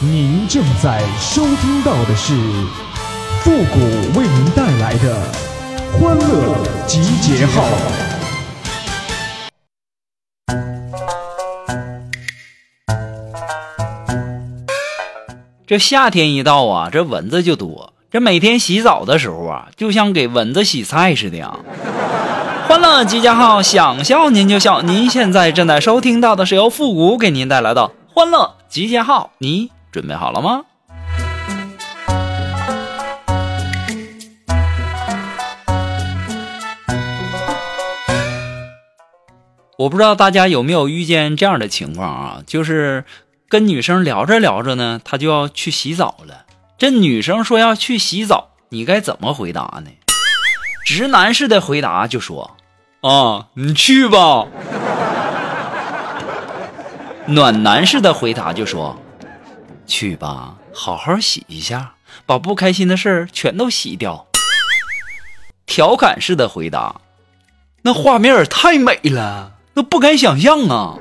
您正在收听到的是复古为您带来的欢乐集结号。这夏天一到啊，这蚊子就多。这每天洗澡的时候啊，就像给蚊子洗菜似的呀。欢乐集结号，想笑您就笑。您现在正在收听到的是由复古给您带来的欢乐集结号，你准备好了吗？我不知道大家有没有遇见这样的情况啊，就是跟女生聊着聊着呢，她就要去洗澡了。这女生说要去洗澡，你该怎么回答呢？直男式的回答就说：“啊，你去吧。”暖男式的回答就说：“去吧，好好洗一下，把不开心的事儿全都洗掉。”调侃式的回答：“那画面太美了。”都不敢想象啊！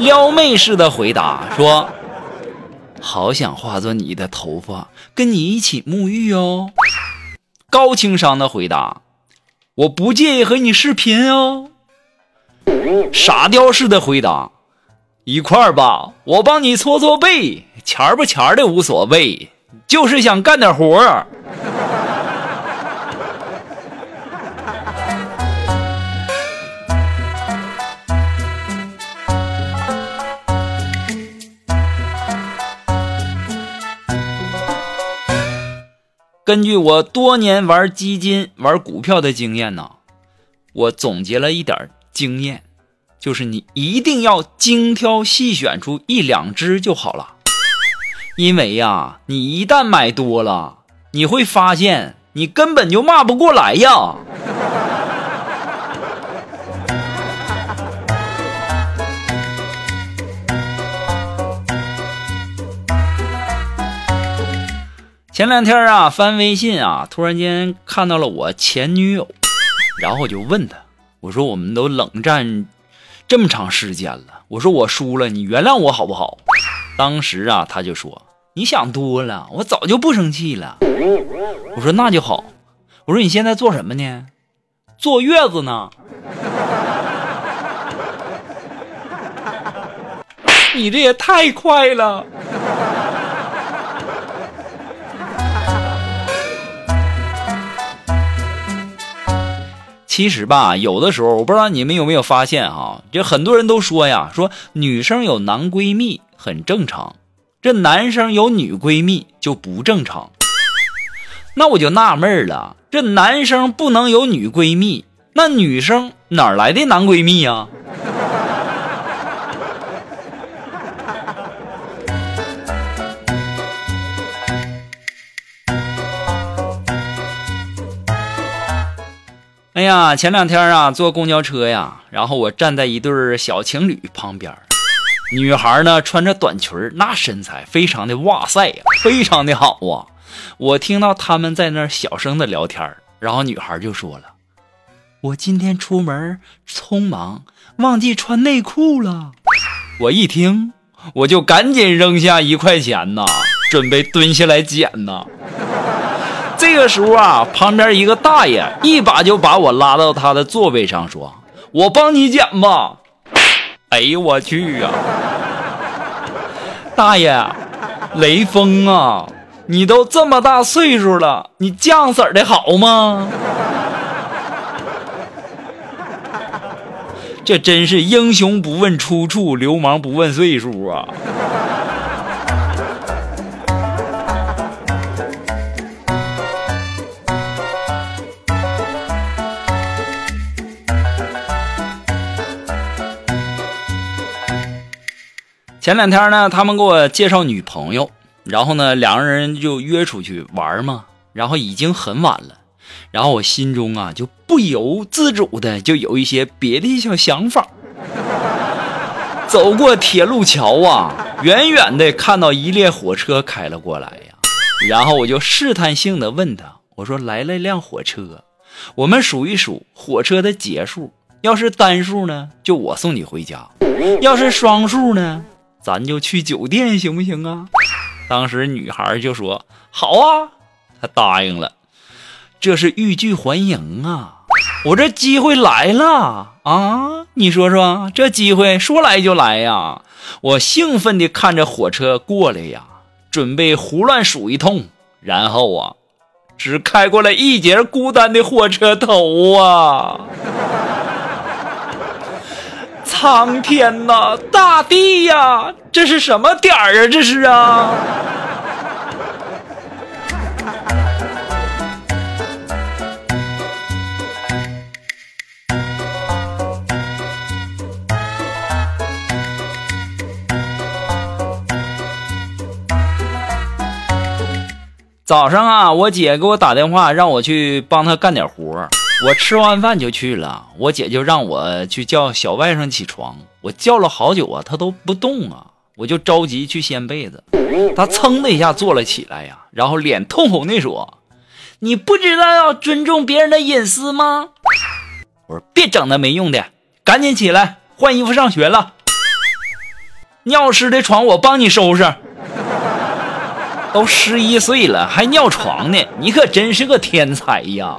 撩妹式的回答说：“好想化作你的头发，跟你一起沐浴哦。”高情商的回答：“我不介意和你视频哦。”傻雕式的回答：“一块儿吧，我帮你搓搓背，钱不钱的无所谓，就是想干点活儿。”根据我多年玩基金、玩股票的经验呢，我总结了一点经验，就是你一定要精挑细选出一两只就好了。因为呀，你一旦买多了，你会发现你根本就骂不过来呀。前两天啊，翻微信啊，突然间看到了我前女友，然后我就问他，我说我们都冷战这么长时间了，我说我输了，你原谅我好不好？当时啊，他就说你想多了，我早就不生气了。我说那就好，我说你现在做什么呢？坐月子呢？你这也太快了。其实吧，有的时候我不知道你们有没有发现啊，这很多人都说呀，说女生有男闺蜜很正常，这男生有女闺蜜就不正常。那我就纳闷了，这男生不能有女闺蜜，那女生哪来的男闺蜜呀？哎呀，前两天啊，坐公交车呀，然后我站在一对小情侣旁边，女孩呢穿着短裙，那身材非常的哇塞呀，非常的好啊。我听到他们在那儿小声的聊天，然后女孩就说了：“我今天出门匆忙，忘记穿内裤了。”我一听，我就赶紧扔下一块钱呐，准备蹲下来捡呐。这个时候啊，旁边一个大爷一把就把我拉到他的座位上，说：“我帮你捡吧。”哎呦我去呀！大爷，雷锋啊，你都这么大岁数了，你酱色的好吗？这真是英雄不问出处，流氓不问岁数啊！前两天呢，他们给我介绍女朋友，然后呢，两个人就约出去玩嘛。然后已经很晚了，然后我心中啊就不由自主的就有一些别的小想法。走过铁路桥啊，远远的看到一列火车开了过来呀，然后我就试探性的问他，我说来了一辆火车，我们数一数火车的节数，要是单数呢，就我送你回家；要是双数呢？咱就去酒店行不行啊？当时女孩就说好啊，她答应了。这是欲拒还迎啊！我这机会来了啊！你说说，这机会说来就来呀！我兴奋地看着火车过来呀，准备胡乱数一通，然后啊，只开过来一节孤单的火车头啊！苍天呐，大地呀，这是什么点儿啊？这是啊！早上啊，我姐给我打电话，让我去帮她干点活我吃完饭就去了。我姐就让我去叫小外甥起床。我叫了好久啊，他都不动啊。我就着急去掀被子，他噌的一下坐了起来呀，然后脸通红的说：“你不知道要尊重别人的隐私吗？”我说：“别整那没用的，赶紧起来换衣服上学了。尿湿的床我帮你收拾。”都十一岁了还尿床呢，你可真是个天才呀！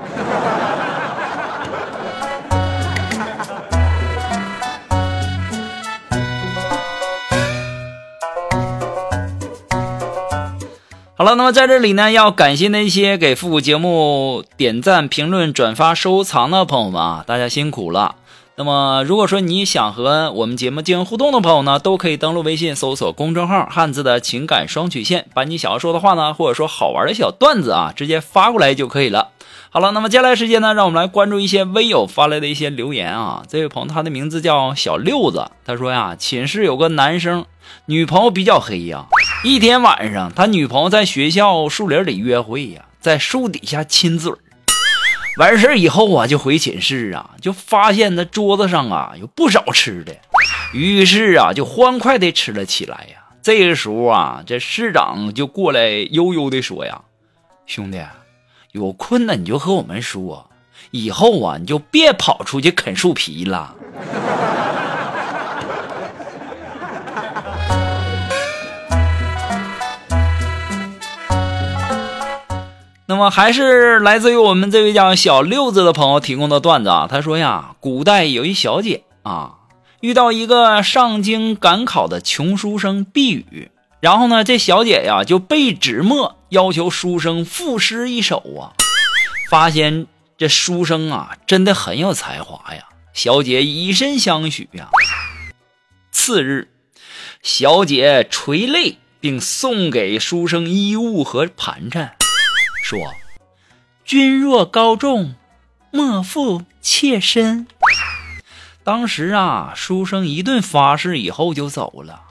好了，那么在这里呢，要感谢那些给复古节目点赞、评论、转发、收藏的朋友们啊，大家辛苦了。那么，如果说你想和我们节目进行互动的朋友呢，都可以登录微信搜索公众号“汉字的情感双曲线”，把你想要说的话呢，或者说好玩的小段子啊，直接发过来就可以了。好了，那么接下来时间呢，让我们来关注一些微友发来的一些留言啊。这位朋友他的名字叫小六子，他说呀，寝室有个男生，女朋友比较黑呀。一天晚上，他女朋友在学校树林里约会呀，在树底下亲嘴。完事以后啊，就回寝室啊，就发现那桌子上啊有不少吃的，于是啊就欢快的吃了起来呀。这个时候啊，这市长就过来悠悠的说呀：“兄弟，有困难你就和我们说，以后啊你就别跑出去啃树皮了。”么还是来自于我们这位叫小六子的朋友提供的段子啊。他说呀，古代有一小姐啊，遇到一个上京赶考的穷书生避雨，然后呢，这小姐呀就背纸墨要求书生赋诗一首啊。发现这书生啊真的很有才华呀，小姐以身相许呀。次日，小姐垂泪，并送给书生衣物和盘缠。说：“君若高中，莫负妾身。”当时啊，书生一顿发誓以后就走了，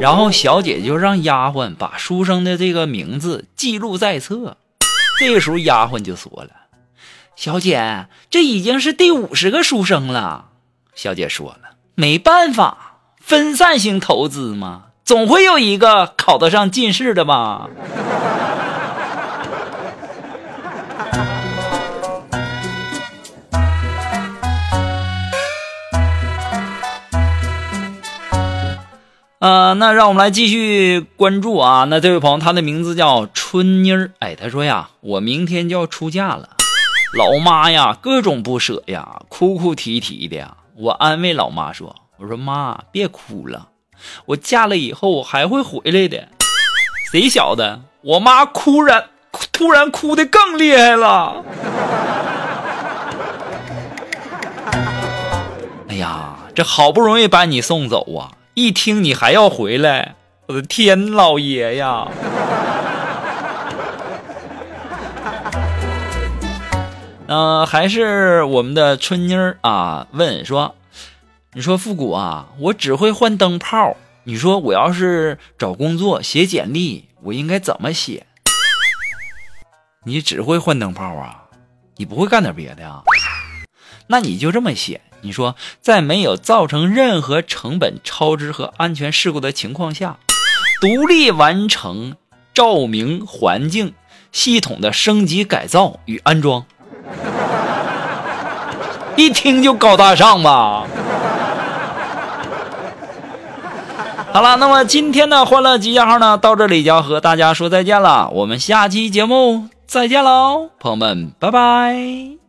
然后小姐就让丫鬟把书生的这个名字记录在册。这个时候，丫鬟就说了：“小姐，这已经是第五十个书生了。”小姐说了：“没办法，分散型投资嘛，总会有一个考得上进士的吧。”呃，那让我们来继续关注啊。那这位朋友，他的名字叫春妮儿。哎，他说呀，我明天就要出嫁了，老妈呀，各种不舍呀，哭哭啼啼的呀。我安慰老妈说：“我说妈，别哭了，我嫁了以后我还会回来的。”谁晓得，我妈哭然突然哭的更厉害了。哎呀，这好不容易把你送走啊！一听你还要回来，我的天老爷呀！嗯，还是我们的春妮儿啊，问说：“你说复古啊，我只会换灯泡，你说我要是找工作写简历，我应该怎么写？”你只会换灯泡啊？你不会干点别的呀？那你就这么写。你说，在没有造成任何成本超支和安全事故的情况下，独立完成照明环境系统的升级改造与安装，一听就高大上吧？好了，那么今天的欢乐集结号呢，到这里就要和大家说再见了。我们下期节目再见喽，朋友们，拜拜。